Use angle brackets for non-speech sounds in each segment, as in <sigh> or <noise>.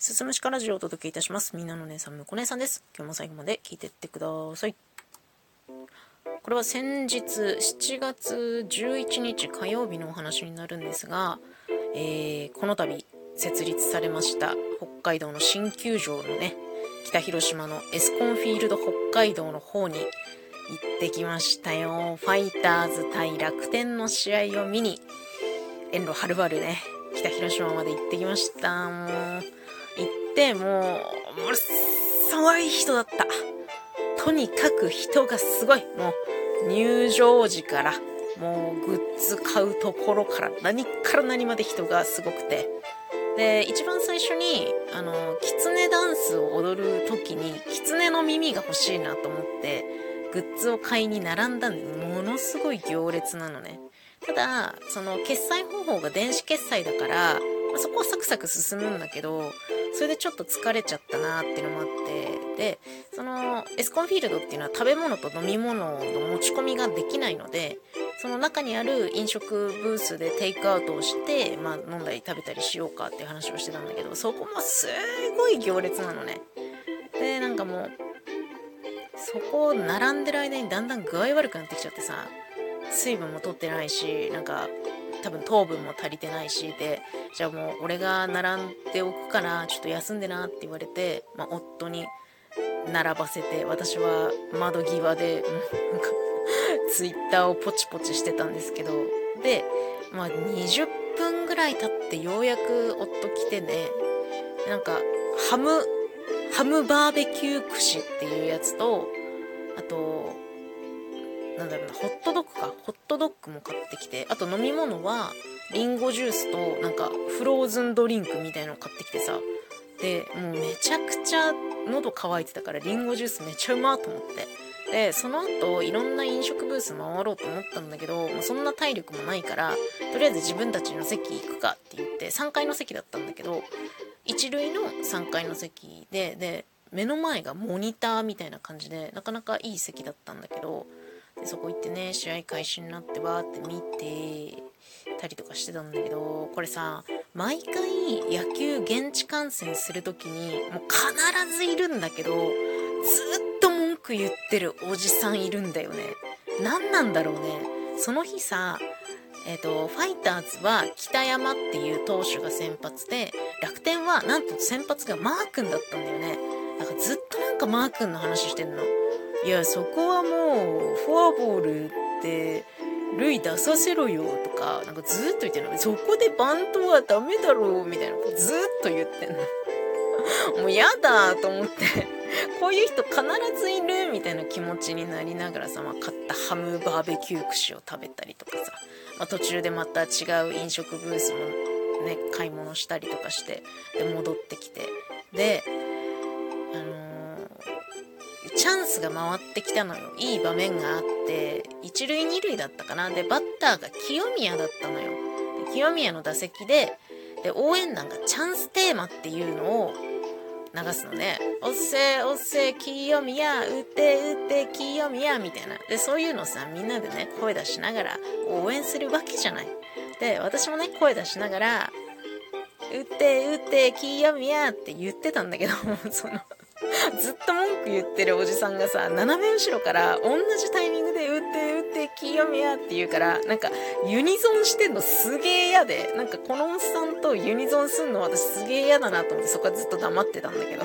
すすむしかラジオをお届けいたします。みんなの姉さん、むこ姉さんです。今日も最後まで聞いてってください。これは先日7月11日火曜日のお話になるんですが、えー、この度設立されました北海道の新球場のね、北広島のエスコンフィールド北海道の方に行ってきましたよ。ファイターズ対楽天の試合を見に、遠路はるばるね、北広島まで行ってきました。もう、てもう、ものすごい人だった。とにかく人がすごい。もう、入場時から、もうグッズ買うところから何から何まで人がすごくて。で、一番最初に、あの、キツネダンスを踊る時に、キツネの耳が欲しいなと思って、グッズを買いに並んだんで、ものすごい行列なのね。ただ、その決済方法が電子決済だから、ま、そこはサクサク進むんだけど、それでちょっと疲れちゃったなっていうのもあって、で、そのエスコンフィールドっていうのは食べ物と飲み物の持ち込みができないので、その中にある飲食ブースでテイクアウトをして、まあ飲んだり食べたりしようかっていう話をしてたんだけど、そこもすごい行列なのね。で、なんかもう、そこを並んでる間にだんだん具合悪くなってきちゃってさ、水分も取ってないしなんか多分糖分も足りてないしでじゃあもう俺が並んでおくからちょっと休んでなって言われて、まあ、夫に並ばせて私は窓際でなんかツイッターをポチポチしてたんですけどで、まあ、20分ぐらい経ってようやく夫来てねなんかハムハムバーベキュー串っていうやつとあとなんだろうな、ホットドッグか。ホットドッグも買ってきて、あと飲み物は、リンゴジュースと、なんか、フローズンドリンクみたいのを買ってきてさ、で、もうめちゃくちゃ喉乾いてたから、リンゴジュースめっちゃうまと思って。で、その後、いろんな飲食ブース回ろうと思ったんだけど、もうそんな体力もないから、とりあえず自分たちの席行くかって言って、3階の席だったんだけど、一塁の3階の席で、で、目の前がモニターみたいな感じで、なかなかいい席だったんだけど、そこ行ってね試合開始になってわーって見てたりとかしてたんだけどこれさ毎回野球現地観戦する時にもう必ずいるんだけどずっと文句言ってるおじさんいるんだよね何なんだろうねその日さえっ、ー、と、ファイターズは北山っていう投手が先発で、楽天はなんと先発がマー君だったんだよね。だからずっとなんかマー君の話してんの。いや、そこはもう、フォアボールって、塁出させろよとか、なんかずっと言ってんの。そこでバントはダメだろうみたいなことずっと言ってんの。<laughs> もうやだと思って、こういう人必ずいるみたいな気持ちになりながらさ、まあ、買ったハムバーベキュー串を食べたりとかさ、まあ、途中でまた違う飲食ブースもね、買い物したりとかして、で、戻ってきて、で、スが回ってきたのよ。いい場面があって、一塁二塁だったかな。で、バッターが清宮だったのよ。で清宮の打席で、で、応援団がチャンステーマっていうのを流すのね。おっせおっせ清宮、打て打て清宮みたいな。で、そういうのさ、みんなでね、声出しながら応援するわけじゃない。で、私もね、声出しながら、打て打て清宮って言ってたんだけど、その <laughs> ずっと文句言ってるおじさんがさ、斜め後ろから同じタイミングで打って打って清宮って言うから、なんかユニゾンしてんのすげえ嫌で、なんかこのおっさんとユニゾンすんの私すげえ嫌だなと思ってそこはずっと黙ってたんだけど。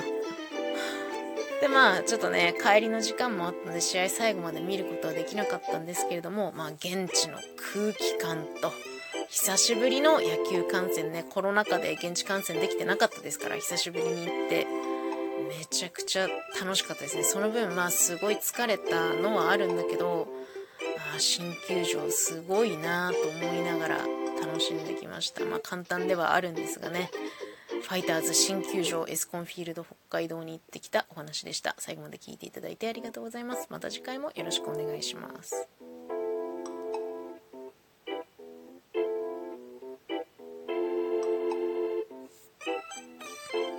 でまあちょっとね帰りの時間もあったので試合最後まで見ることはできなかったんですけれどもまあ現地の空気感と久しぶりの野球観戦ねコロナ禍で現地観戦できてなかったですから久しぶりに行ってめちゃくちゃ楽しかったですね。その分、まあ、すごい疲れたのはあるんだけど、あ新球場すごいなと思いながら楽しんできました。まあ、簡単ではあるんですがね。ファイターズ新球場エスコンフィールド北海道に行ってきたお話でした。最後まで聞いていただいてありがとうございます。また次回もよろしくお願いします。